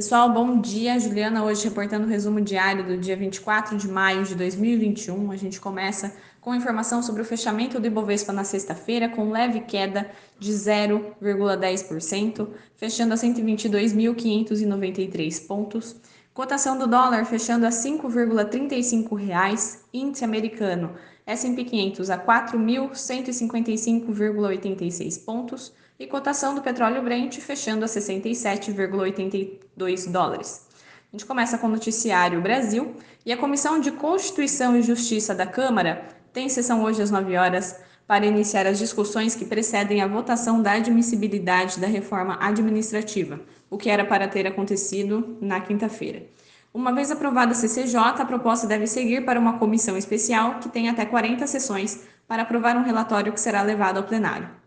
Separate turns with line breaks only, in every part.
Pessoal, bom dia. Juliana hoje reportando o resumo diário do dia 24 de maio de 2021. A gente começa com informação sobre o fechamento do Ibovespa na sexta-feira, com leve queda de 0,10%, fechando a 122.593 pontos. Cotação do dólar fechando a R$ 5,35, índice americano S&P 500 a 4.155,86 pontos e cotação do petróleo Brent fechando a 67,82 dólares. A gente começa com o noticiário Brasil e a Comissão de Constituição e Justiça da Câmara tem sessão hoje às 9 horas para iniciar as discussões que precedem a votação da admissibilidade da reforma administrativa, o que era para ter acontecido na quinta-feira. Uma vez aprovada a CCJ, a proposta deve seguir para uma comissão especial que tem até 40 sessões para aprovar um relatório que será levado ao plenário.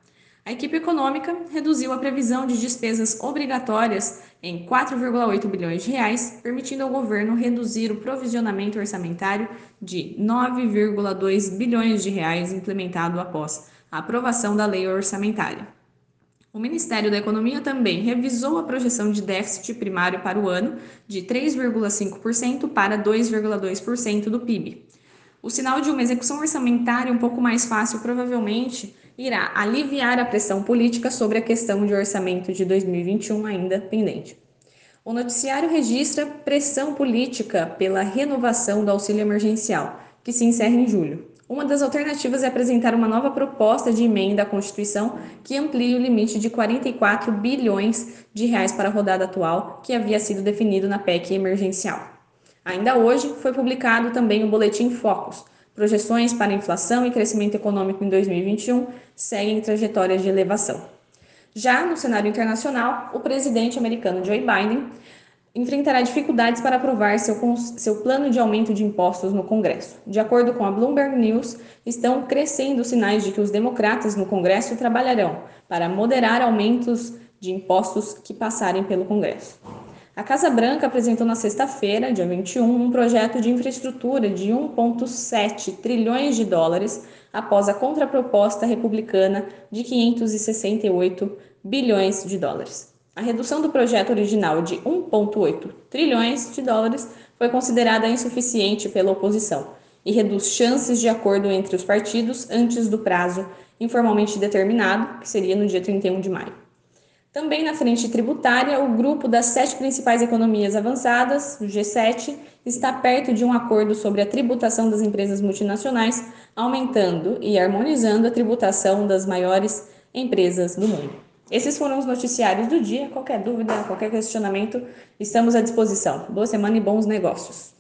A equipe econômica reduziu a previsão de despesas obrigatórias em 4,8 bilhões de reais, permitindo ao governo reduzir o provisionamento orçamentário de 9,2 bilhões de reais implementado após a aprovação da lei orçamentária. O Ministério da Economia também revisou a projeção de déficit primário para o ano de 3,5% para 2,2% do PIB. O sinal de uma execução orçamentária um pouco mais fácil provavelmente irá aliviar a pressão política sobre a questão de orçamento de 2021 ainda pendente. O noticiário registra pressão política pela renovação do auxílio emergencial, que se encerra em julho. Uma das alternativas é apresentar uma nova proposta de emenda à Constituição que amplie o limite de 44 bilhões de reais para a rodada atual, que havia sido definido na PEC emergencial. Ainda hoje foi publicado também o Boletim Focus. Projeções para inflação e crescimento econômico em 2021 seguem trajetórias de elevação. Já no cenário internacional, o presidente americano Joe Biden enfrentará dificuldades para aprovar seu, seu plano de aumento de impostos no Congresso. De acordo com a Bloomberg News, estão crescendo sinais de que os democratas no Congresso trabalharão para moderar aumentos de impostos que passarem pelo Congresso. A Casa Branca apresentou na sexta-feira, dia 21, um projeto de infraestrutura de 1,7 trilhões de dólares após a contraproposta republicana de 568 bilhões de dólares. A redução do projeto original de 1,8 trilhões de dólares foi considerada insuficiente pela oposição e reduz chances de acordo entre os partidos antes do prazo informalmente determinado, que seria no dia 31 de maio. Também na frente tributária, o grupo das sete principais economias avançadas, o G7, está perto de um acordo sobre a tributação das empresas multinacionais, aumentando e harmonizando a tributação das maiores empresas do mundo. Esses foram os noticiários do dia. Qualquer dúvida, qualquer questionamento, estamos à disposição. Boa semana e bons negócios.